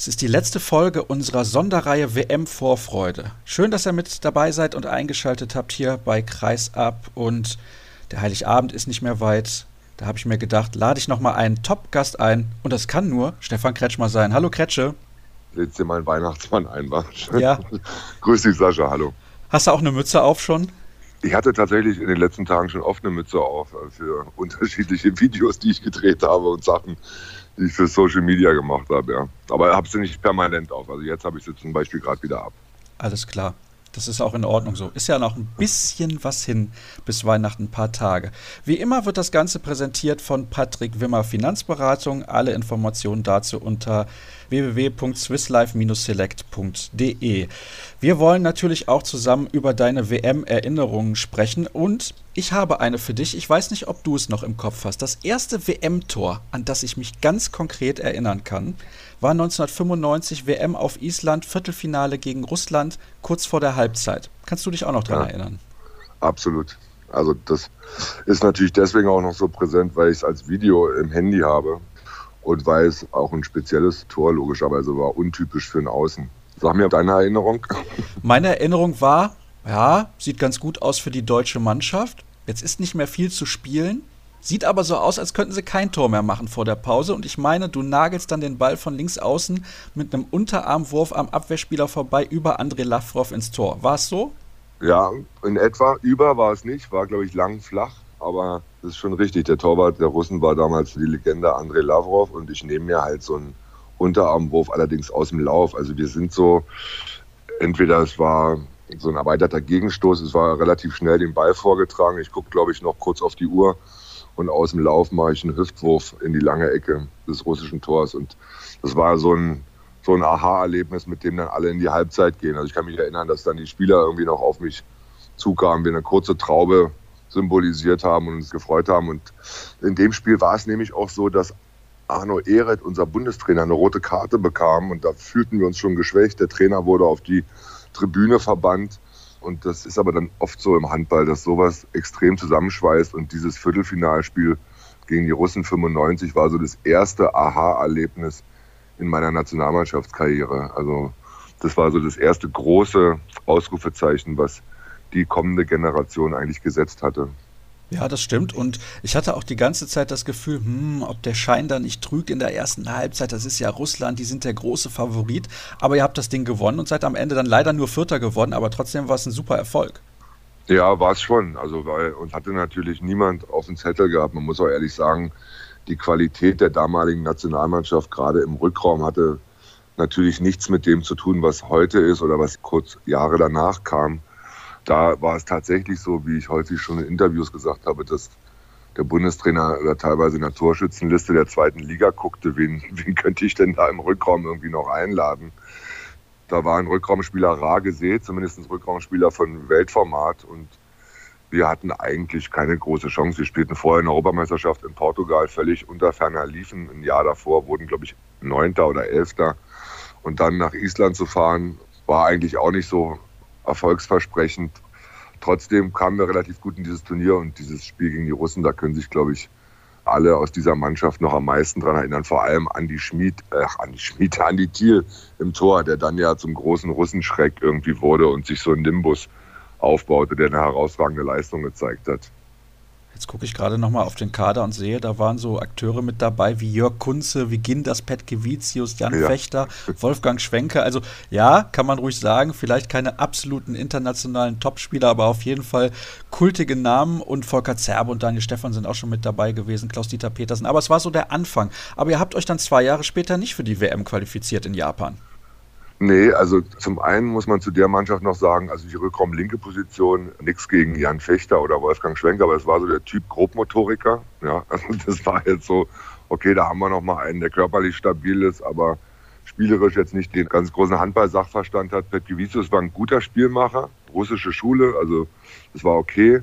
Es ist die letzte Folge unserer Sonderreihe WM Vorfreude. Schön, dass ihr mit dabei seid und eingeschaltet habt hier bei Kreisab und der Heiligabend ist nicht mehr weit. Da habe ich mir gedacht, lade ich noch mal einen Top-Gast ein und das kann nur Stefan Kretschmer sein. Hallo Kretsche. Lädst dir mal einen Weihnachtsmann ein, Ja. Grüß dich, Sascha, hallo. Hast du auch eine Mütze auf schon? Ich hatte tatsächlich in den letzten Tagen schon oft eine Mütze auf äh, für unterschiedliche Videos, die ich gedreht habe und Sachen, die ich für Social Media gemacht habe, ja. Aber habe sie nicht permanent auf. Also jetzt habe ich sie zum Beispiel gerade wieder ab. Alles klar. Das ist auch in Ordnung so. Ist ja noch ein bisschen was hin bis Weihnachten, ein paar Tage. Wie immer wird das Ganze präsentiert von Patrick Wimmer Finanzberatung. Alle Informationen dazu unter www.swisslife-select.de. Wir wollen natürlich auch zusammen über deine WM-Erinnerungen sprechen und ich habe eine für dich. Ich weiß nicht, ob du es noch im Kopf hast. Das erste WM-Tor, an das ich mich ganz konkret erinnern kann, war 1995 WM auf Island, Viertelfinale gegen Russland, kurz vor der Halbzeit. Kannst du dich auch noch daran ja, erinnern? Absolut. Also das ist natürlich deswegen auch noch so präsent, weil ich es als Video im Handy habe und weil es auch ein spezielles Tor logischerweise war, untypisch für ein Außen. Sag mir deine Erinnerung. Meine Erinnerung war, ja, sieht ganz gut aus für die deutsche Mannschaft. Jetzt ist nicht mehr viel zu spielen. Sieht aber so aus, als könnten sie kein Tor mehr machen vor der Pause. Und ich meine, du nagelst dann den Ball von links außen mit einem Unterarmwurf am Abwehrspieler vorbei über André Lavrov ins Tor. War es so? Ja, in etwa. Über war es nicht, war, glaube ich, lang flach. Aber das ist schon richtig. Der Torwart der Russen war damals die Legende André Lavrov. Und ich nehme mir halt so einen Unterarmwurf allerdings aus dem Lauf. Also wir sind so, entweder es war so ein erweiterter Gegenstoß, es war relativ schnell den Ball vorgetragen. Ich gucke, glaube ich, noch kurz auf die Uhr und aus dem Lauf mache ich einen Hüftwurf in die lange Ecke des russischen Tors. Und das war so ein, so ein Aha-Erlebnis, mit dem dann alle in die Halbzeit gehen. Also ich kann mich erinnern, dass dann die Spieler irgendwie noch auf mich zukamen, wir eine kurze Traube symbolisiert haben und uns gefreut haben. Und in dem Spiel war es nämlich auch so, dass Arno Ehret, unser Bundestrainer, eine rote Karte bekam und da fühlten wir uns schon geschwächt. Der Trainer wurde auf die Tribüne verbannt und das ist aber dann oft so im Handball, dass sowas extrem zusammenschweißt. Und dieses Viertelfinalspiel gegen die Russen 95 war so das erste Aha-Erlebnis in meiner Nationalmannschaftskarriere. Also das war so das erste große Ausrufezeichen, was die kommende Generation eigentlich gesetzt hatte. Ja, das stimmt. Und ich hatte auch die ganze Zeit das Gefühl, hm, ob der Schein da nicht trügt in der ersten Halbzeit. Das ist ja Russland, die sind der große Favorit. Aber ihr habt das Ding gewonnen und seid am Ende dann leider nur Vierter geworden. Aber trotzdem war es ein super Erfolg. Ja, war es schon. Also, weil, und hatte natürlich niemand auf dem Zettel gehabt. Man muss auch ehrlich sagen, die Qualität der damaligen Nationalmannschaft, gerade im Rückraum, hatte natürlich nichts mit dem zu tun, was heute ist oder was kurz Jahre danach kam da war es tatsächlich so, wie ich häufig schon in Interviews gesagt habe, dass der Bundestrainer oder teilweise in der Torschützenliste der zweiten Liga guckte, wen, wen könnte ich denn da im Rückraum irgendwie noch einladen. Da war ein Rückraumspieler rar gesät, zumindest Rückraumspieler von Weltformat und wir hatten eigentlich keine große Chance. Wir spielten vorher in der Europameisterschaft in Portugal völlig unter ferner Liefen. Ein Jahr davor wurden, glaube ich, Neunter oder Elfter. Und dann nach Island zu fahren, war eigentlich auch nicht so erfolgsversprechend. Trotzdem kamen wir relativ gut in dieses Turnier und dieses Spiel gegen die Russen, da können sich, glaube ich, alle aus dieser Mannschaft noch am meisten daran erinnern, vor allem an die Schmied, ach, an die Schmied, an die Thiel im Tor, der dann ja zum großen Russenschreck irgendwie wurde und sich so ein Nimbus aufbaute, der eine herausragende Leistung gezeigt hat. Jetzt gucke ich gerade nochmal auf den Kader und sehe, da waren so Akteure mit dabei wie Jörg Kunze, wie Gindas Petkevicius, Jan ja. Fechter, Wolfgang Schwenke. Also ja, kann man ruhig sagen, vielleicht keine absoluten internationalen Topspieler, aber auf jeden Fall kultige Namen und Volker Zerbe und Daniel Stefan sind auch schon mit dabei gewesen, Klaus-Dieter Petersen. Aber es war so der Anfang. Aber ihr habt euch dann zwei Jahre später nicht für die WM qualifiziert in Japan. Nee, also zum einen muss man zu der Mannschaft noch sagen, also die Rückraum-linke Position, nichts gegen Jan Fechter oder Wolfgang Schwenker, aber es war so der Typ Grobmotoriker. Ja, also das war jetzt so, okay, da haben wir noch mal einen, der körperlich stabil ist, aber spielerisch jetzt nicht den ganz großen Handball-Sachverstand hat. Petkevicius war ein guter Spielmacher, russische Schule, also das war okay.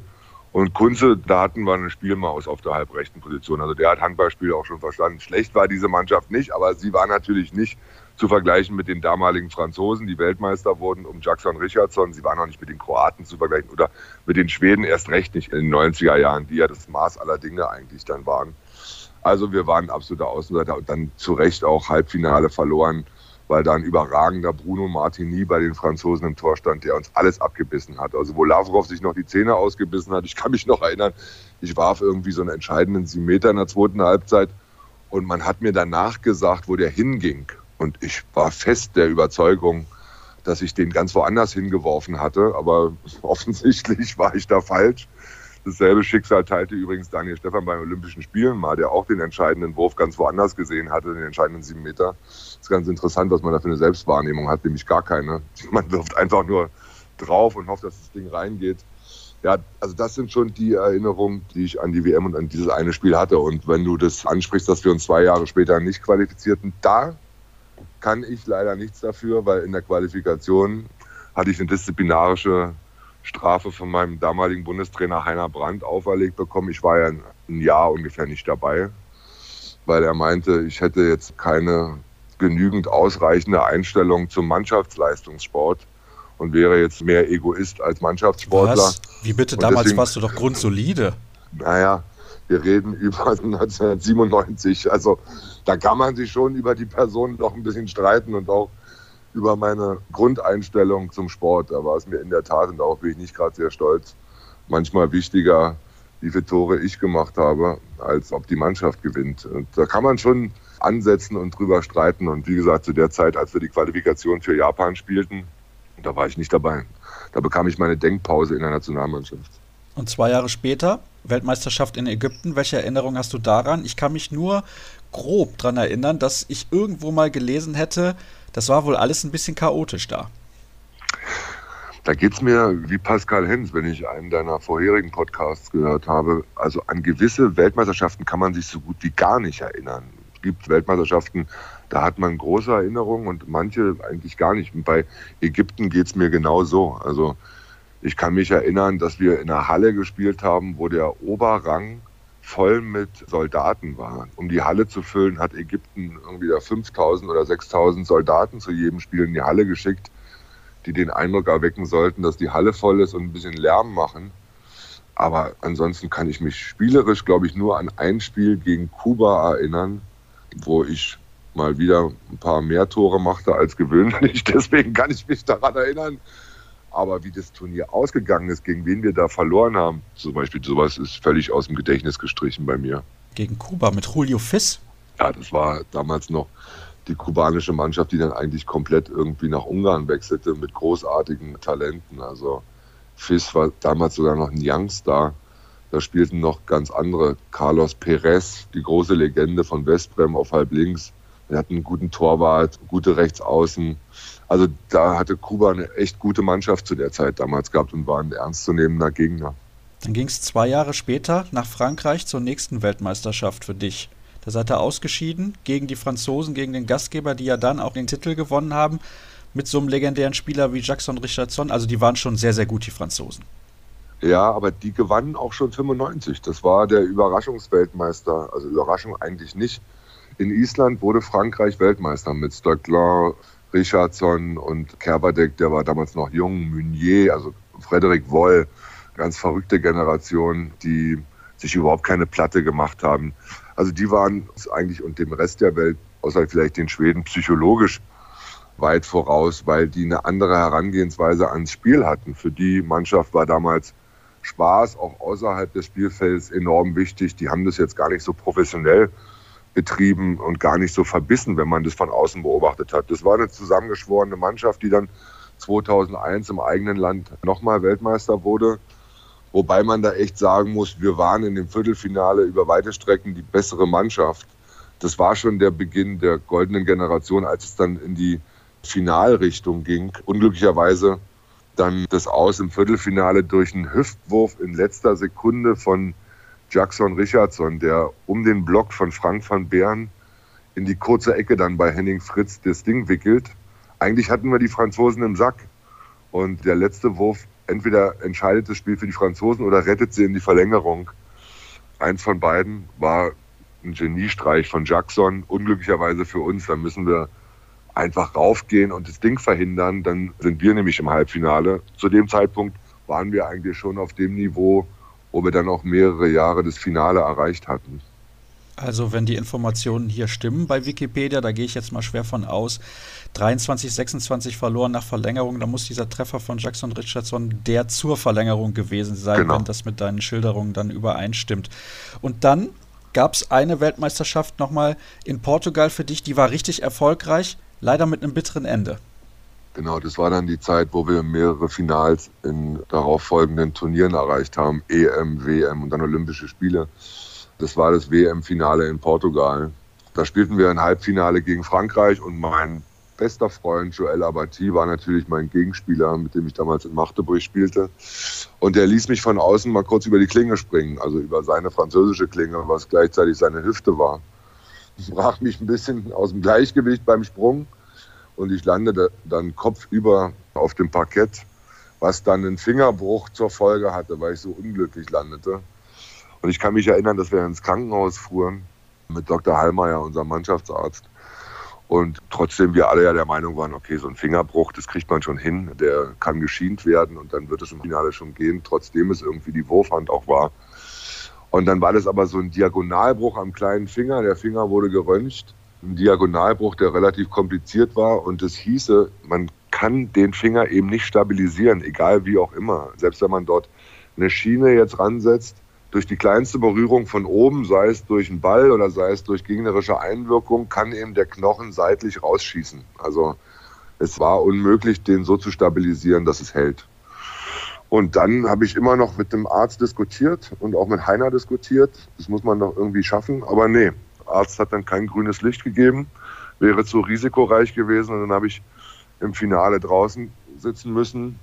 Und Kunze, da hatten wir eine Spielmaus auf der halbrechten Position. Also der hat Handballspiel auch schon verstanden. Schlecht war diese Mannschaft nicht, aber sie war natürlich nicht zu vergleichen mit den damaligen Franzosen, die Weltmeister wurden, um Jackson Richardson. Sie waren auch nicht mit den Kroaten zu vergleichen oder mit den Schweden erst recht nicht in den 90er Jahren, die ja das Maß aller Dinge eigentlich dann waren. Also wir waren absoluter Außenseiter und dann zu Recht auch Halbfinale verloren weil da ein überragender Bruno Martini bei den Franzosen im Tor stand, der uns alles abgebissen hat. Also wo Lavrov sich noch die Zähne ausgebissen hat, ich kann mich noch erinnern, ich warf irgendwie so einen entscheidenden sieben Meter in der zweiten Halbzeit und man hat mir danach gesagt, wo der hinging. Und ich war fest der Überzeugung, dass ich den ganz woanders hingeworfen hatte, aber offensichtlich war ich da falsch. Dasselbe Schicksal teilte übrigens Daniel Stefan beim Olympischen Spielen mal, der auch den entscheidenden Wurf ganz woanders gesehen hatte, den entscheidenden sieben Meter. Das ist ganz interessant, was man da für eine Selbstwahrnehmung hat, nämlich gar keine. Man wirft einfach nur drauf und hofft, dass das Ding reingeht. Ja, also das sind schon die Erinnerungen, die ich an die WM und an dieses eine Spiel hatte. Und wenn du das ansprichst, dass wir uns zwei Jahre später nicht qualifizierten, da kann ich leider nichts dafür, weil in der Qualifikation hatte ich eine disziplinarische Strafe von meinem damaligen Bundestrainer Heiner Brandt auferlegt bekommen. Ich war ja ein Jahr ungefähr nicht dabei, weil er meinte, ich hätte jetzt keine genügend ausreichende Einstellung zum Mannschaftsleistungssport und wäre jetzt mehr Egoist als Mannschaftssportler. Was? Wie bitte? Damals deswegen, warst du doch grundsolide. Naja, wir reden über 1997. Also da kann man sich schon über die Person noch ein bisschen streiten und auch über meine Grundeinstellung zum Sport. Da war es mir in der Tat, und darauf bin ich nicht gerade sehr stolz, manchmal wichtiger, wie viele Tore ich gemacht habe, als ob die Mannschaft gewinnt. Und da kann man schon ansetzen und drüber streiten. Und wie gesagt, zu der Zeit, als wir die Qualifikation für Japan spielten, da war ich nicht dabei. Da bekam ich meine Denkpause in der Nationalmannschaft. Und zwei Jahre später, Weltmeisterschaft in Ägypten. Welche Erinnerung hast du daran? Ich kann mich nur grob daran erinnern, dass ich irgendwo mal gelesen hätte, das war wohl alles ein bisschen chaotisch da. Da geht es mir wie Pascal Hens, wenn ich einen deiner vorherigen Podcasts gehört habe. Also an gewisse Weltmeisterschaften kann man sich so gut wie gar nicht erinnern. Es gibt Weltmeisterschaften, da hat man große Erinnerungen und manche eigentlich gar nicht. Und bei Ägypten geht es mir genau so. Also ich kann mich erinnern, dass wir in einer Halle gespielt haben, wo der Oberrang voll mit Soldaten war. Um die Halle zu füllen, hat Ägypten irgendwie 5000 oder 6000 Soldaten zu jedem Spiel in die Halle geschickt, die den Eindruck erwecken sollten, dass die Halle voll ist und ein bisschen Lärm machen. Aber ansonsten kann ich mich spielerisch, glaube ich, nur an ein Spiel gegen Kuba erinnern, wo ich mal wieder ein paar mehr Tore machte als gewöhnlich. Deswegen kann ich mich daran erinnern. Aber wie das Turnier ausgegangen ist, gegen wen wir da verloren haben, zum Beispiel sowas ist völlig aus dem Gedächtnis gestrichen bei mir. Gegen Kuba mit Julio Fiss? Ja, das war damals noch die kubanische Mannschaft, die dann eigentlich komplett irgendwie nach Ungarn wechselte mit großartigen Talenten. Also Fiss war damals sogar noch ein Youngstar. Da spielten noch ganz andere. Carlos Perez, die große Legende von Westbrem auf halb links. Er hat einen guten Torwart, gute Rechtsaußen. Also da hatte Kuba eine echt gute Mannschaft zu der Zeit damals gehabt und war ein ernstzunehmender Gegner. Dann ging es zwei Jahre später nach Frankreich zur nächsten Weltmeisterschaft für dich. Da seid ihr ausgeschieden gegen die Franzosen, gegen den Gastgeber, die ja dann auch den Titel gewonnen haben, mit so einem legendären Spieler wie Jackson Richardson. Also die waren schon sehr, sehr gut, die Franzosen. Ja, aber die gewannen auch schon 95. Das war der Überraschungsweltmeister. Also Überraschung eigentlich nicht. In Island wurde Frankreich Weltmeister mit Stöckler, Richardson und Kerbadek, der war damals noch jung, Meunier, also Frederik Woll, ganz verrückte Generation, die sich überhaupt keine Platte gemacht haben. Also die waren eigentlich und dem Rest der Welt, außer vielleicht den Schweden, psychologisch weit voraus, weil die eine andere Herangehensweise ans Spiel hatten. Für die Mannschaft war damals Spaß auch außerhalb des Spielfelds enorm wichtig. Die haben das jetzt gar nicht so professionell betrieben und gar nicht so verbissen, wenn man das von außen beobachtet hat. Das war eine zusammengeschworene Mannschaft, die dann 2001 im eigenen Land nochmal Weltmeister wurde. Wobei man da echt sagen muss, wir waren in dem Viertelfinale über weite Strecken die bessere Mannschaft. Das war schon der Beginn der goldenen Generation, als es dann in die Finalrichtung ging. Unglücklicherweise dann das Aus im Viertelfinale durch einen Hüftwurf in letzter Sekunde von Jackson Richardson, der um den Block von Frank van Beeren in die kurze Ecke dann bei Henning Fritz das Ding wickelt. Eigentlich hatten wir die Franzosen im Sack. Und der letzte Wurf, entweder entscheidet das Spiel für die Franzosen oder rettet sie in die Verlängerung. Eins von beiden war ein Geniestreich von Jackson. Unglücklicherweise für uns, dann müssen wir einfach raufgehen und das Ding verhindern. Dann sind wir nämlich im Halbfinale. Zu dem Zeitpunkt waren wir eigentlich schon auf dem Niveau, wo wir dann auch mehrere Jahre das Finale erreicht hatten. Also wenn die Informationen hier stimmen bei Wikipedia, da gehe ich jetzt mal schwer von aus, 23, 26 verloren nach Verlängerung, da muss dieser Treffer von Jackson Richardson der zur Verlängerung gewesen sein, genau. wenn das mit deinen Schilderungen dann übereinstimmt. Und dann gab es eine Weltmeisterschaft nochmal in Portugal für dich, die war richtig erfolgreich, leider mit einem bitteren Ende. Genau, das war dann die Zeit, wo wir mehrere Finals in darauf folgenden Turnieren erreicht haben, EM, WM und dann Olympische Spiele. Das war das WM-Finale in Portugal. Da spielten wir ein Halbfinale gegen Frankreich und mein bester Freund Joel Abati war natürlich mein Gegenspieler, mit dem ich damals in Magdeburg spielte. Und der ließ mich von außen mal kurz über die Klinge springen, also über seine französische Klinge, was gleichzeitig seine Hüfte war. Das brach mich ein bisschen aus dem Gleichgewicht beim Sprung und ich landete dann kopfüber auf dem Parkett, was dann einen Fingerbruch zur Folge hatte, weil ich so unglücklich landete. Und ich kann mich erinnern, dass wir ins Krankenhaus fuhren mit Dr. Hallmeier, unserem Mannschaftsarzt. Und trotzdem wir alle ja der Meinung waren, okay, so ein Fingerbruch, das kriegt man schon hin, der kann geschient werden und dann wird es im Finale schon gehen, trotzdem es irgendwie die Wurfhand auch war. Und dann war das aber so ein Diagonalbruch am kleinen Finger, der Finger wurde geröntgt, ein Diagonalbruch, der relativ kompliziert war und das hieße, man kann den Finger eben nicht stabilisieren, egal wie auch immer. Selbst wenn man dort eine Schiene jetzt ransetzt, durch die kleinste Berührung von oben, sei es durch einen Ball oder sei es durch gegnerische Einwirkung, kann eben der Knochen seitlich rausschießen. Also es war unmöglich, den so zu stabilisieren, dass es hält. Und dann habe ich immer noch mit dem Arzt diskutiert und auch mit Heiner diskutiert. Das muss man noch irgendwie schaffen. Aber nee, Arzt hat dann kein grünes Licht gegeben, wäre zu risikoreich gewesen. Und dann habe ich im Finale draußen sitzen müssen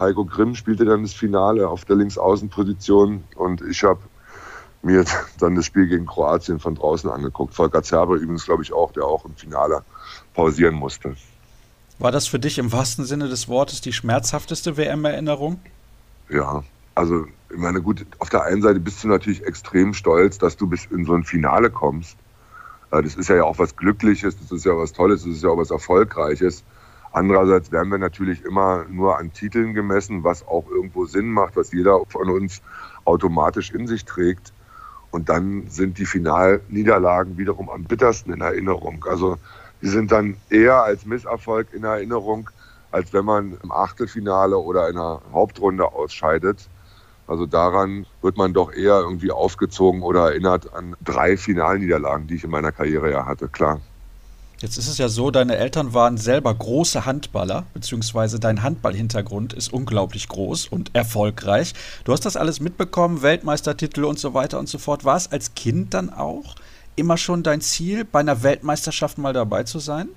Heiko Grimm spielte dann das Finale auf der Linksaußenposition und ich habe mir dann das Spiel gegen Kroatien von draußen angeguckt. Volker Zerber übrigens, glaube ich, auch, der auch im Finale pausieren musste. War das für dich im wahrsten Sinne des Wortes die schmerzhafteste WM-Erinnerung? Ja, also ich meine, gut, auf der einen Seite bist du natürlich extrem stolz, dass du bis in so ein Finale kommst. Äh, das ist ja auch was Glückliches, das ist ja was Tolles, das ist ja auch was Erfolgreiches. Andererseits werden wir natürlich immer nur an Titeln gemessen, was auch irgendwo Sinn macht, was jeder von uns automatisch in sich trägt. Und dann sind die Finalniederlagen wiederum am bittersten in Erinnerung. Also die sind dann eher als Misserfolg in Erinnerung, als wenn man im Achtelfinale oder in einer Hauptrunde ausscheidet. Also daran wird man doch eher irgendwie aufgezogen oder erinnert an drei Finalniederlagen, die ich in meiner Karriere ja hatte, klar. Jetzt ist es ja so, deine Eltern waren selber große Handballer, beziehungsweise dein Handballhintergrund ist unglaublich groß und erfolgreich. Du hast das alles mitbekommen, Weltmeistertitel und so weiter und so fort. War es als Kind dann auch immer schon dein Ziel, bei einer Weltmeisterschaft mal dabei zu sein?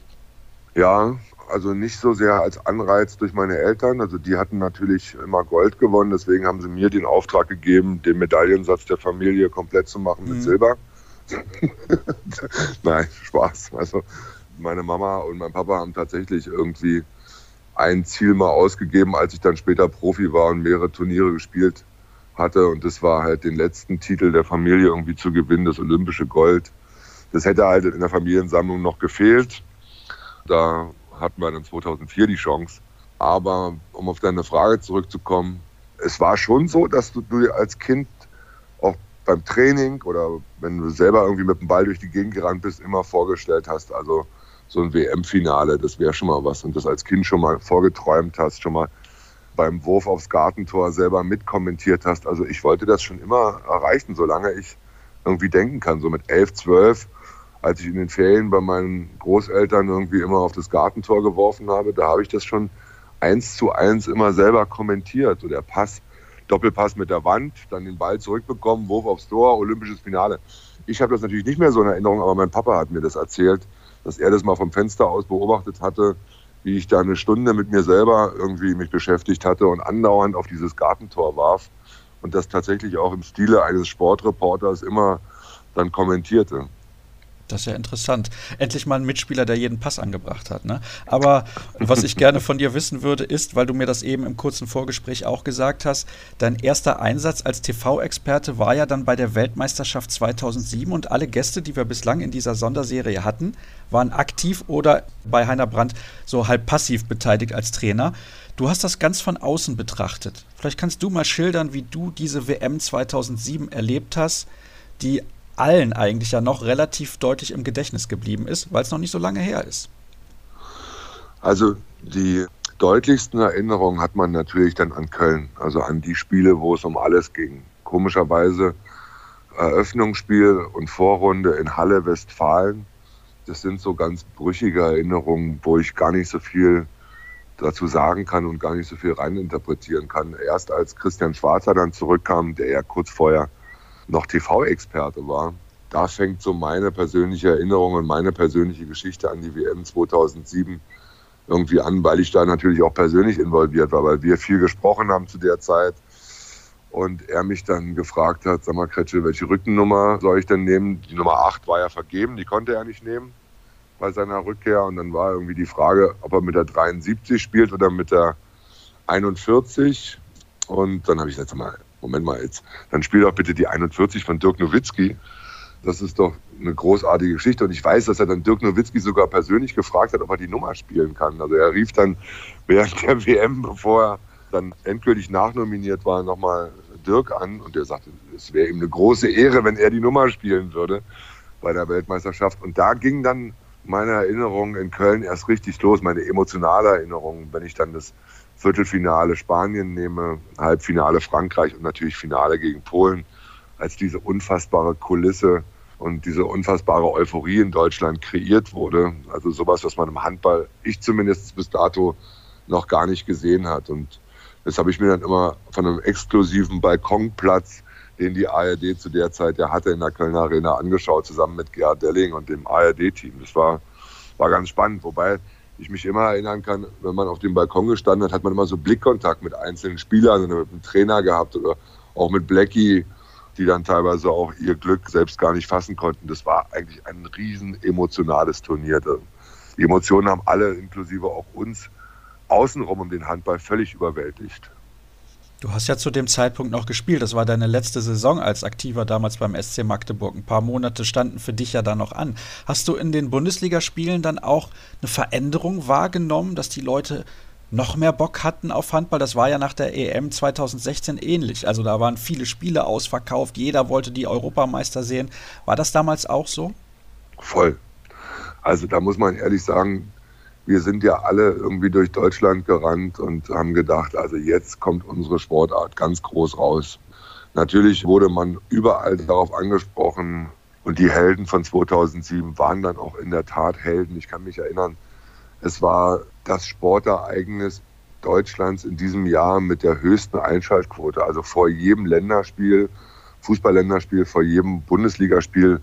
Ja, also nicht so sehr als Anreiz durch meine Eltern. Also die hatten natürlich immer Gold gewonnen, deswegen haben sie mir den Auftrag gegeben, den Medaillensatz der Familie komplett zu machen mit mhm. Silber. Nein, Spaß. Also meine Mama und mein Papa haben tatsächlich irgendwie ein Ziel mal ausgegeben, als ich dann später Profi war und mehrere Turniere gespielt hatte. Und das war halt den letzten Titel der Familie irgendwie zu gewinnen, das olympische Gold. Das hätte halt in der Familiensammlung noch gefehlt. Da hatten wir dann 2004 die Chance. Aber um auf deine Frage zurückzukommen, es war schon so, dass du, du als Kind auch beim Training oder wenn du selber irgendwie mit dem Ball durch die Gegend gerannt bist, immer vorgestellt hast, also so ein WM-Finale, das wäre schon mal was. Und das als Kind schon mal vorgeträumt hast, schon mal beim Wurf aufs Gartentor selber mitkommentiert hast. Also ich wollte das schon immer erreichen, solange ich irgendwie denken kann. So mit elf, zwölf, als ich in den Ferien bei meinen Großeltern irgendwie immer auf das Gartentor geworfen habe, da habe ich das schon eins zu eins immer selber kommentiert. So der Pass, Doppelpass mit der Wand, dann den Ball zurückbekommen, Wurf aufs Tor, olympisches Finale. Ich habe das natürlich nicht mehr so in Erinnerung, aber mein Papa hat mir das erzählt, dass er das mal vom Fenster aus beobachtet hatte, wie ich da eine Stunde mit mir selber irgendwie mich beschäftigt hatte und andauernd auf dieses Gartentor warf und das tatsächlich auch im Stile eines Sportreporters immer dann kommentierte. Das ist ja interessant. Endlich mal ein Mitspieler, der jeden Pass angebracht hat. Ne? Aber was ich gerne von dir wissen würde, ist, weil du mir das eben im kurzen Vorgespräch auch gesagt hast, dein erster Einsatz als TV-Experte war ja dann bei der Weltmeisterschaft 2007 und alle Gäste, die wir bislang in dieser Sonderserie hatten, waren aktiv oder bei Heiner Brandt so halb passiv beteiligt als Trainer. Du hast das ganz von außen betrachtet. Vielleicht kannst du mal schildern, wie du diese WM 2007 erlebt hast, die allen eigentlich ja noch relativ deutlich im Gedächtnis geblieben ist, weil es noch nicht so lange her ist. Also die deutlichsten Erinnerungen hat man natürlich dann an Köln, also an die Spiele, wo es um alles ging. Komischerweise Eröffnungsspiel und Vorrunde in Halle Westfalen. Das sind so ganz brüchige Erinnerungen, wo ich gar nicht so viel dazu sagen kann und gar nicht so viel reininterpretieren kann. Erst als Christian Schwarzer dann zurückkam, der ja kurz vorher noch TV-Experte war, da fängt so meine persönliche Erinnerung und meine persönliche Geschichte an die WM 2007 irgendwie an, weil ich da natürlich auch persönlich involviert war, weil wir viel gesprochen haben zu der Zeit. Und er mich dann gefragt hat, sag mal Kretsche, welche Rückennummer soll ich denn nehmen? Die Nummer 8 war ja vergeben, die konnte er nicht nehmen bei seiner Rückkehr. Und dann war irgendwie die Frage, ob er mit der 73 spielt oder mit der 41 und dann habe ich gesagt, mal, Moment mal jetzt, dann spiel doch bitte die 41 von Dirk Nowitzki. Das ist doch eine großartige Geschichte. Und ich weiß, dass er dann Dirk Nowitzki sogar persönlich gefragt hat, ob er die Nummer spielen kann. Also er rief dann während der WM, bevor er dann endgültig nachnominiert war, nochmal Dirk an und der sagte, es wäre ihm eine große Ehre, wenn er die Nummer spielen würde bei der Weltmeisterschaft. Und da ging dann meine Erinnerung in Köln erst richtig los, meine emotionale Erinnerung, wenn ich dann das Viertelfinale Spanien nehme, Halbfinale Frankreich und natürlich Finale gegen Polen, als diese unfassbare Kulisse und diese unfassbare Euphorie in Deutschland kreiert wurde. Also sowas, was man im Handball, ich zumindest bis dato, noch gar nicht gesehen hat. Und das habe ich mir dann immer von einem exklusiven Balkonplatz, den die ARD zu der Zeit ja hatte, in der Kölner Arena angeschaut, zusammen mit Gerhard Delling und dem ARD-Team. Das war, war ganz spannend. Wobei ich mich immer erinnern kann, wenn man auf dem Balkon gestanden hat, hat man immer so Blickkontakt mit einzelnen Spielern oder mit dem Trainer gehabt oder auch mit Blackie, die dann teilweise auch ihr Glück selbst gar nicht fassen konnten. Das war eigentlich ein riesen emotionales Turnier. Die Emotionen haben alle, inklusive auch uns, außenrum um den Handball völlig überwältigt. Du hast ja zu dem Zeitpunkt noch gespielt. Das war deine letzte Saison als Aktiver damals beim SC Magdeburg. Ein paar Monate standen für dich ja da noch an. Hast du in den Bundesligaspielen dann auch eine Veränderung wahrgenommen, dass die Leute noch mehr Bock hatten auf Handball? Das war ja nach der EM 2016 ähnlich. Also da waren viele Spiele ausverkauft. Jeder wollte die Europameister sehen. War das damals auch so? Voll. Also da muss man ehrlich sagen, wir sind ja alle irgendwie durch Deutschland gerannt und haben gedacht, also jetzt kommt unsere Sportart ganz groß raus. Natürlich wurde man überall darauf angesprochen und die Helden von 2007 waren dann auch in der Tat Helden. Ich kann mich erinnern, es war das Sportereignis Deutschlands in diesem Jahr mit der höchsten Einschaltquote. Also vor jedem Länderspiel, Fußballländerspiel, vor jedem Bundesligaspiel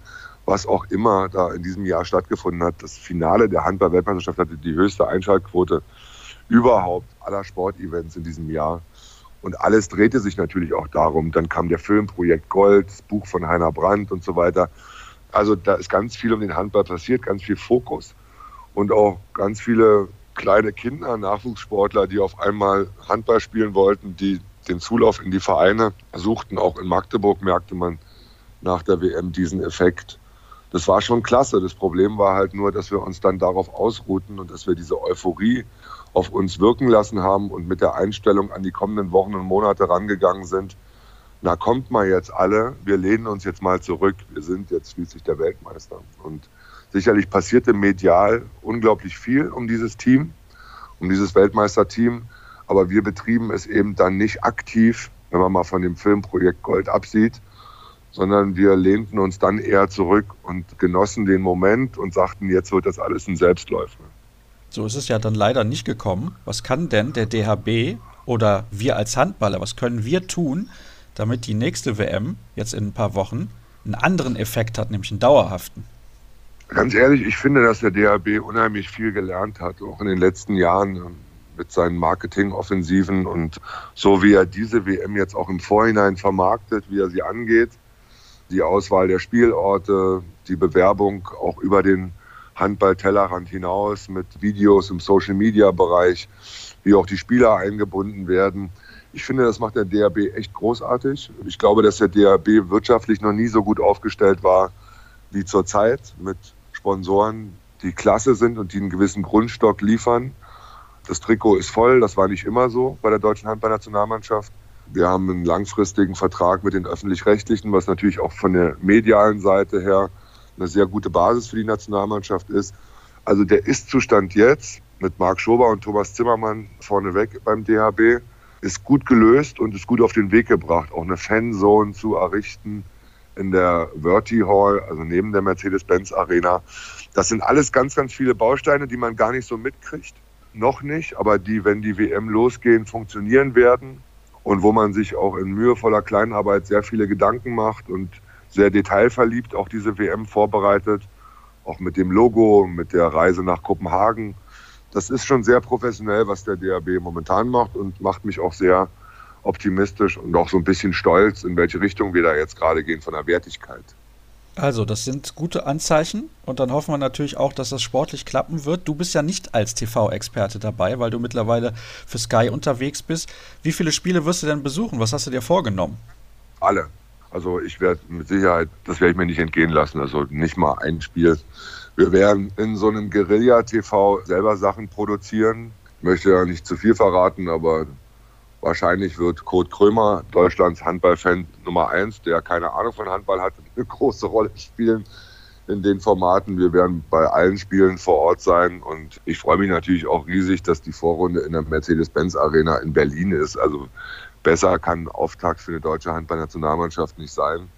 was auch immer da in diesem Jahr stattgefunden hat. Das Finale der Handball-Weltmeisterschaft hatte die höchste Einschaltquote überhaupt aller Sportevents in diesem Jahr. Und alles drehte sich natürlich auch darum. Dann kam der Film Projekt Gold, das Buch von Heiner Brandt und so weiter. Also da ist ganz viel um den Handball passiert, ganz viel Fokus und auch ganz viele kleine Kinder, Nachwuchssportler, die auf einmal Handball spielen wollten, die den Zulauf in die Vereine suchten. Auch in Magdeburg merkte man nach der WM diesen Effekt das war schon klasse. Das Problem war halt nur, dass wir uns dann darauf ausruhten und dass wir diese Euphorie auf uns wirken lassen haben und mit der Einstellung an die kommenden Wochen und Monate rangegangen sind. Na, kommt mal jetzt alle, wir lehnen uns jetzt mal zurück. Wir sind jetzt schließlich der Weltmeister. Und sicherlich passierte medial unglaublich viel um dieses Team, um dieses Weltmeisterteam. Aber wir betrieben es eben dann nicht aktiv, wenn man mal von dem Filmprojekt Gold absieht, sondern wir lehnten uns dann eher zurück und genossen den Moment und sagten, jetzt wird das alles ein Selbstläufer. So ist es ja dann leider nicht gekommen. Was kann denn der DHB oder wir als Handballer, was können wir tun, damit die nächste WM jetzt in ein paar Wochen einen anderen Effekt hat, nämlich einen dauerhaften? Ganz ehrlich, ich finde, dass der DHB unheimlich viel gelernt hat, auch in den letzten Jahren ähm, mit seinen Marketingoffensiven und so wie er diese WM jetzt auch im Vorhinein vermarktet, wie er sie angeht die Auswahl der Spielorte, die Bewerbung auch über den Handball-Tellerrand hinaus mit Videos im Social-Media-Bereich, wie auch die Spieler eingebunden werden. Ich finde, das macht der DRB echt großartig. Ich glaube, dass der DRB wirtschaftlich noch nie so gut aufgestellt war wie zurzeit mit Sponsoren, die klasse sind und die einen gewissen Grundstock liefern. Das Trikot ist voll, das war nicht immer so bei der deutschen Handballnationalmannschaft. Wir haben einen langfristigen Vertrag mit den öffentlich-rechtlichen, was natürlich auch von der medialen Seite her eine sehr gute Basis für die Nationalmannschaft ist. Also der Ist-Zustand jetzt mit Marc Schober und Thomas Zimmermann vorneweg beim DHB ist gut gelöst und ist gut auf den Weg gebracht, auch eine Fanzone zu errichten in der Verti Hall, also neben der Mercedes-Benz Arena. Das sind alles ganz, ganz viele Bausteine, die man gar nicht so mitkriegt. Noch nicht, aber die, wenn die WM losgehen, funktionieren werden und wo man sich auch in mühevoller Kleinarbeit sehr viele Gedanken macht und sehr detailverliebt auch diese WM vorbereitet, auch mit dem Logo, mit der Reise nach Kopenhagen. Das ist schon sehr professionell, was der DAB momentan macht und macht mich auch sehr optimistisch und auch so ein bisschen stolz, in welche Richtung wir da jetzt gerade gehen von der Wertigkeit. Also, das sind gute Anzeichen und dann hoffen wir natürlich auch, dass das sportlich klappen wird. Du bist ja nicht als TV-Experte dabei, weil du mittlerweile für Sky unterwegs bist. Wie viele Spiele wirst du denn besuchen? Was hast du dir vorgenommen? Alle. Also ich werde mit Sicherheit, das werde ich mir nicht entgehen lassen, also nicht mal ein Spiel. Wir werden in so einem Guerilla-TV selber Sachen produzieren. Ich möchte ja nicht zu viel verraten, aber wahrscheinlich wird Kurt Krömer, Deutschlands Handballfan Nummer eins, der keine Ahnung von Handball hat, eine große Rolle spielen in den Formaten. Wir werden bei allen Spielen vor Ort sein und ich freue mich natürlich auch riesig, dass die Vorrunde in der Mercedes-Benz Arena in Berlin ist. Also besser kann Auftakt für eine deutsche Handballnationalmannschaft nicht sein.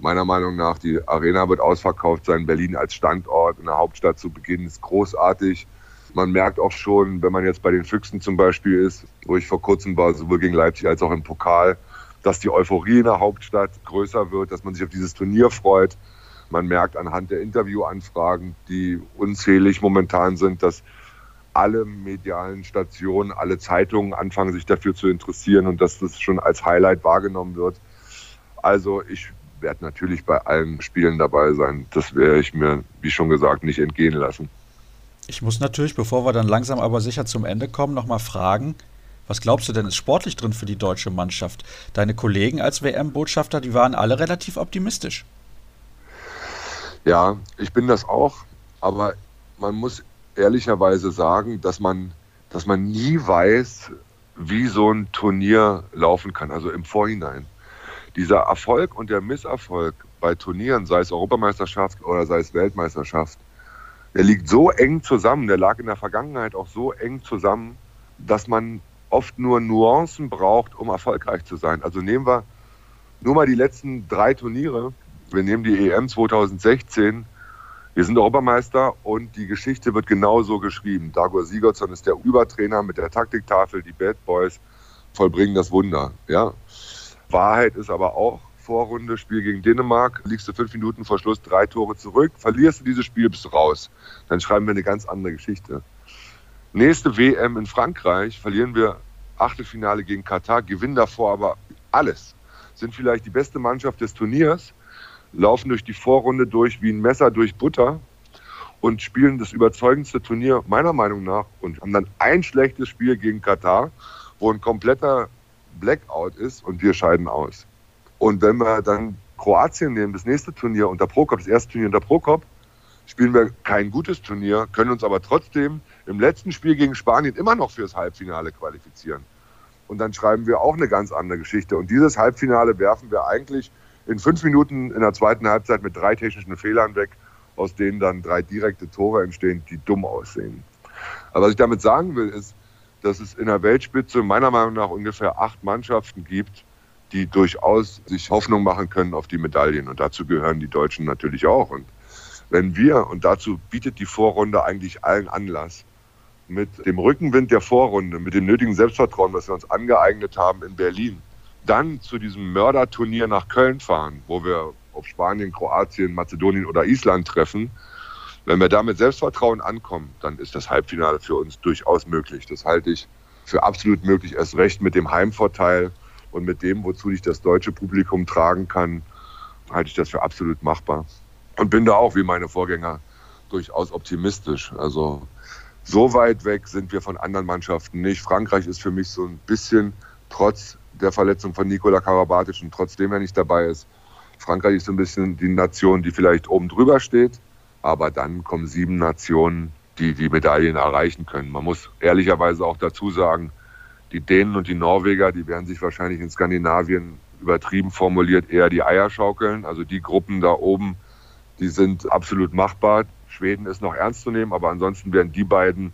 Meiner Meinung nach, die Arena wird ausverkauft sein. Berlin als Standort in der Hauptstadt zu Beginn ist großartig. Man merkt auch schon, wenn man jetzt bei den Füchsen zum Beispiel ist, wo ich vor kurzem war, sowohl gegen Leipzig als auch im Pokal, dass die Euphorie in der Hauptstadt größer wird, dass man sich auf dieses Turnier freut. Man merkt anhand der Interviewanfragen, die unzählig momentan sind, dass alle medialen Stationen, alle Zeitungen anfangen, sich dafür zu interessieren und dass das schon als Highlight wahrgenommen wird. Also ich werde natürlich bei allen Spielen dabei sein. Das werde ich mir, wie schon gesagt, nicht entgehen lassen. Ich muss natürlich, bevor wir dann langsam aber sicher zum Ende kommen, nochmal fragen, was glaubst du denn ist sportlich drin für die deutsche Mannschaft? Deine Kollegen als WM-Botschafter, die waren alle relativ optimistisch. Ja, ich bin das auch, aber man muss ehrlicherweise sagen, dass man, dass man nie weiß, wie so ein Turnier laufen kann, also im Vorhinein. Dieser Erfolg und der Misserfolg bei Turnieren, sei es Europameisterschaft oder sei es Weltmeisterschaft, der liegt so eng zusammen, der lag in der Vergangenheit auch so eng zusammen, dass man oft nur Nuancen braucht, um erfolgreich zu sein. Also nehmen wir nur mal die letzten drei Turniere. Wir nehmen die EM 2016 wir sind Europameister und die Geschichte wird genauso geschrieben. Dagur Sigurdsson ist der Übertrainer mit der Taktiktafel. Die Bad Boys vollbringen das Wunder. Ja. Wahrheit ist aber auch, Vorrunde, Spiel gegen Dänemark, liegst du fünf Minuten vor Schluss drei Tore zurück, verlierst du dieses Spiel, bist du raus. Dann schreiben wir eine ganz andere Geschichte. Nächste WM in Frankreich verlieren wir Achtelfinale gegen Katar, gewinnen davor aber alles. Sind vielleicht die beste Mannschaft des Turniers, laufen durch die Vorrunde durch wie ein Messer durch Butter und spielen das überzeugendste Turnier meiner Meinung nach und haben dann ein schlechtes Spiel gegen Katar, wo ein kompletter Blackout ist und wir scheiden aus. Und wenn wir dann Kroatien nehmen, das nächste Turnier unter Prokop, das erste Turnier unter Prokop, spielen wir kein gutes Turnier, können uns aber trotzdem im letzten Spiel gegen Spanien immer noch fürs Halbfinale qualifizieren. Und dann schreiben wir auch eine ganz andere Geschichte. Und dieses Halbfinale werfen wir eigentlich in fünf Minuten in der zweiten Halbzeit mit drei technischen Fehlern weg, aus denen dann drei direkte Tore entstehen, die dumm aussehen. Aber was ich damit sagen will, ist, dass es in der Weltspitze meiner Meinung nach ungefähr acht Mannschaften gibt, die durchaus sich Hoffnung machen können auf die Medaillen. Und dazu gehören die Deutschen natürlich auch. Und wenn wir, und dazu bietet die Vorrunde eigentlich allen Anlass, mit dem Rückenwind der Vorrunde, mit dem nötigen Selbstvertrauen, was wir uns angeeignet haben in Berlin, dann zu diesem Mörderturnier nach Köln fahren, wo wir auf Spanien, Kroatien, Mazedonien oder Island treffen, wenn wir da mit Selbstvertrauen ankommen, dann ist das Halbfinale für uns durchaus möglich. Das halte ich für absolut möglich, erst recht mit dem Heimvorteil und mit dem, wozu ich das deutsche Publikum tragen kann, halte ich das für absolut machbar. Und bin da auch, wie meine Vorgänger, durchaus optimistisch. Also so weit weg sind wir von anderen Mannschaften nicht. Frankreich ist für mich so ein bisschen trotz der Verletzung von Nikola Karabatic und trotzdem er nicht dabei ist. Frankreich ist so ein bisschen die Nation, die vielleicht oben drüber steht, aber dann kommen sieben Nationen, die die Medaillen erreichen können. Man muss ehrlicherweise auch dazu sagen, Die Dänen und die Norweger, die werden sich wahrscheinlich in Skandinavien übertrieben formuliert eher die Eier schaukeln. Also die Gruppen da oben, die sind absolut machbar. Schweden ist noch ernst zu nehmen, aber ansonsten werden die beiden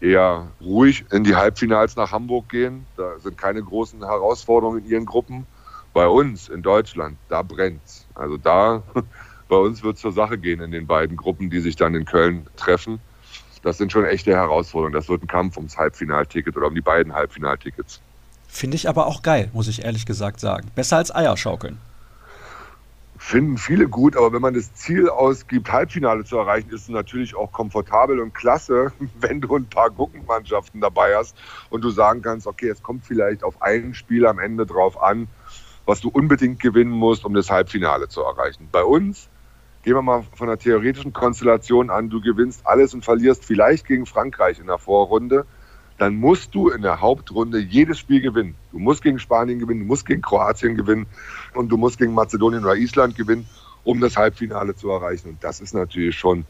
eher ruhig in die Halbfinals nach Hamburg gehen. Da sind keine großen Herausforderungen in ihren Gruppen. Bei uns in Deutschland, da brennt's. Also da, bei uns wird es zur Sache gehen in den beiden Gruppen, die sich dann in Köln treffen. Das sind schon echte Herausforderungen. Das wird ein Kampf ums Halbfinalticket oder um die beiden Halbfinaltickets. Finde ich aber auch geil, muss ich ehrlich gesagt sagen. Besser als Eier schaukeln. Finden viele gut, aber wenn man das Ziel ausgibt, Halbfinale zu erreichen, ist es natürlich auch komfortabel und klasse, wenn du ein paar Guckenmannschaften dabei hast und du sagen kannst, okay, es kommt vielleicht auf ein Spiel am Ende drauf an, was du unbedingt gewinnen musst, um das Halbfinale zu erreichen. Bei uns gehen wir mal von der theoretischen Konstellation an, du gewinnst alles und verlierst vielleicht gegen Frankreich in der Vorrunde dann musst du in der Hauptrunde jedes Spiel gewinnen. Du musst gegen Spanien gewinnen, du musst gegen Kroatien gewinnen und du musst gegen Mazedonien oder Island gewinnen, um das Halbfinale zu erreichen. Und das ist natürlich schon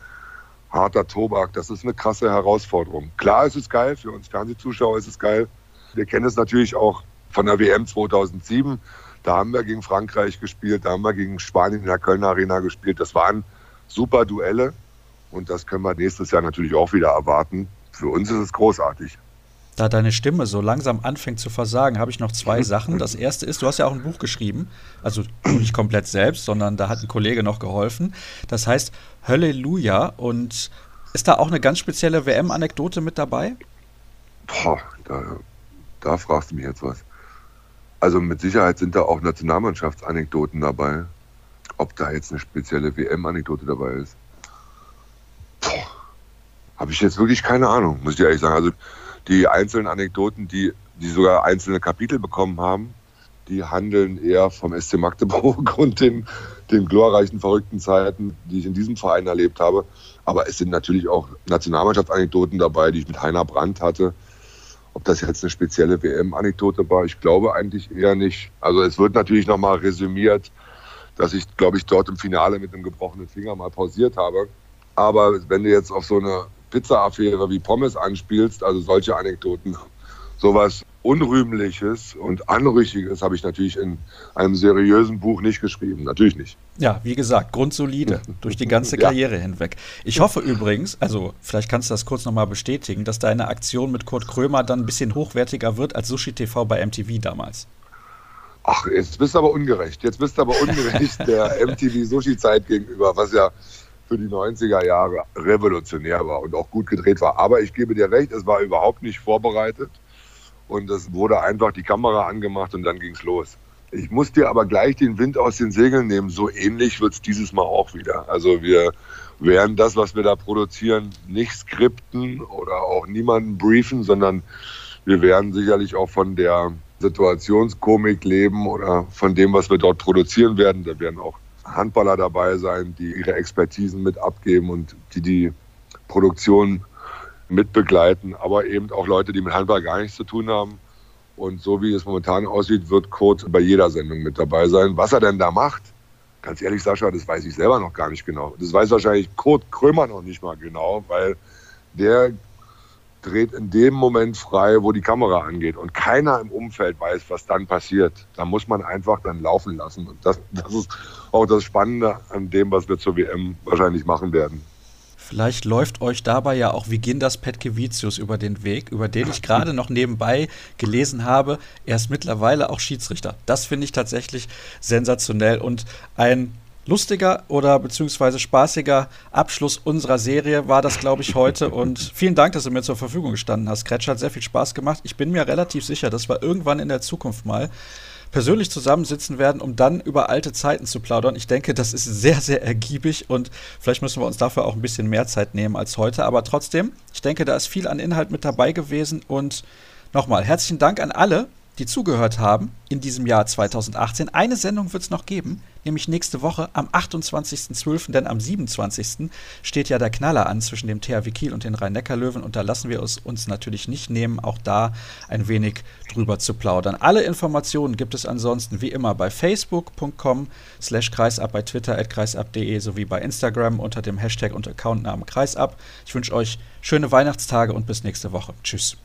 harter Tobak. Das ist eine krasse Herausforderung. Klar ist es geil, für uns Fernsehzuschauer ist es geil. Wir kennen es natürlich auch von der WM 2007. Da haben wir gegen Frankreich gespielt, da haben wir gegen Spanien in der Kölner Arena gespielt. Das waren super Duelle und das können wir nächstes Jahr natürlich auch wieder erwarten. Für uns ist es großartig da deine Stimme so langsam anfängt zu versagen, habe ich noch zwei Sachen. Das erste ist, du hast ja auch ein Buch geschrieben, also nicht komplett selbst, sondern da hat ein Kollege noch geholfen. Das heißt Halleluja und ist da auch eine ganz spezielle WM-Anekdote mit dabei? Boah, da, da fragst du mich jetzt was. Also mit Sicherheit sind da auch Nationalmannschaftsanekdoten dabei. Ob da jetzt eine spezielle WM-Anekdote dabei ist. Habe ich jetzt wirklich keine Ahnung, muss ich ehrlich sagen. Also die einzelnen Anekdoten, die, die sogar einzelne Kapitel bekommen haben, die handeln eher vom SC Magdeburg und den, den glorreichen, verrückten Zeiten, die ich in diesem Verein erlebt habe. Aber es sind natürlich auch Nationalmannschaftsanekdoten dabei, die ich mit Heiner Brandt hatte. Ob das jetzt eine spezielle WM-Anekdote war, ich glaube eigentlich eher nicht. Also es wird natürlich nochmal resümiert, dass ich, glaube ich, dort im Finale mit einem gebrochenen Finger mal pausiert habe. Aber wenn du jetzt auf so eine Pizza-Affäre wie Pommes anspielst, also solche Anekdoten, sowas Unrühmliches und Anrüchiges habe ich natürlich in einem seriösen Buch nicht geschrieben. Natürlich nicht. Ja, wie gesagt, grundsolide durch die ganze Karriere ja. hinweg. Ich hoffe übrigens, also vielleicht kannst du das kurz nochmal bestätigen, dass deine Aktion mit Kurt Krömer dann ein bisschen hochwertiger wird als Sushi TV bei MTV damals. Ach, jetzt bist du aber ungerecht. Jetzt bist du aber ungerecht der MTV Sushi-Zeit gegenüber, was ja für die 90er Jahre revolutionär war und auch gut gedreht war. Aber ich gebe dir recht, es war überhaupt nicht vorbereitet und es wurde einfach die Kamera angemacht und dann ging es los. Ich muss dir aber gleich den Wind aus den Segeln nehmen. So ähnlich wird es dieses Mal auch wieder. Also wir werden das, was wir da produzieren, nicht skripten oder auch niemanden briefen, sondern wir werden sicherlich auch von der Situationskomik leben oder von dem, was wir dort produzieren werden. Da werden auch Handballer dabei sein, die ihre Expertisen mit abgeben und die die Produktion mit begleiten, aber eben auch Leute, die mit Handball gar nichts zu tun haben. Und so wie es momentan aussieht, wird Kurt bei jeder Sendung mit dabei sein. Was er denn da macht, ganz ehrlich, Sascha, das weiß ich selber noch gar nicht genau. Das weiß wahrscheinlich Kurt Krömer noch nicht mal genau, weil der dreht in dem Moment frei, wo die Kamera angeht. Und keiner im Umfeld weiß, was dann passiert. Da muss man einfach dann laufen lassen. Und das, das ist auch das Spannende an dem, was wir zur WM wahrscheinlich machen werden. Vielleicht läuft euch dabei ja auch Vigindas Petkevicius über den Weg, über den ich gerade noch nebenbei gelesen habe. Er ist mittlerweile auch Schiedsrichter. Das finde ich tatsächlich sensationell und ein lustiger oder beziehungsweise spaßiger Abschluss unserer Serie war das, glaube ich, heute. Und vielen Dank, dass du mir zur Verfügung gestanden hast. Kretsch hat sehr viel Spaß gemacht. Ich bin mir relativ sicher, dass wir irgendwann in der Zukunft mal persönlich zusammensitzen werden, um dann über alte Zeiten zu plaudern. Ich denke, das ist sehr, sehr ergiebig und vielleicht müssen wir uns dafür auch ein bisschen mehr Zeit nehmen als heute. Aber trotzdem, ich denke, da ist viel an Inhalt mit dabei gewesen und nochmal herzlichen Dank an alle, die zugehört haben in diesem Jahr 2018. Eine Sendung wird es noch geben, nämlich nächste Woche am 28.12., denn am 27. steht ja der Knaller an zwischen dem THW Kiel und den Rhein-Neckar-Löwen und da lassen wir es uns natürlich nicht nehmen, auch da ein wenig drüber zu plaudern. Alle Informationen gibt es ansonsten wie immer bei facebook.com slash kreisab, bei twitter at kreisab.de sowie bei Instagram unter dem Hashtag und Accountnamen kreisab. Ich wünsche euch schöne Weihnachtstage und bis nächste Woche. Tschüss.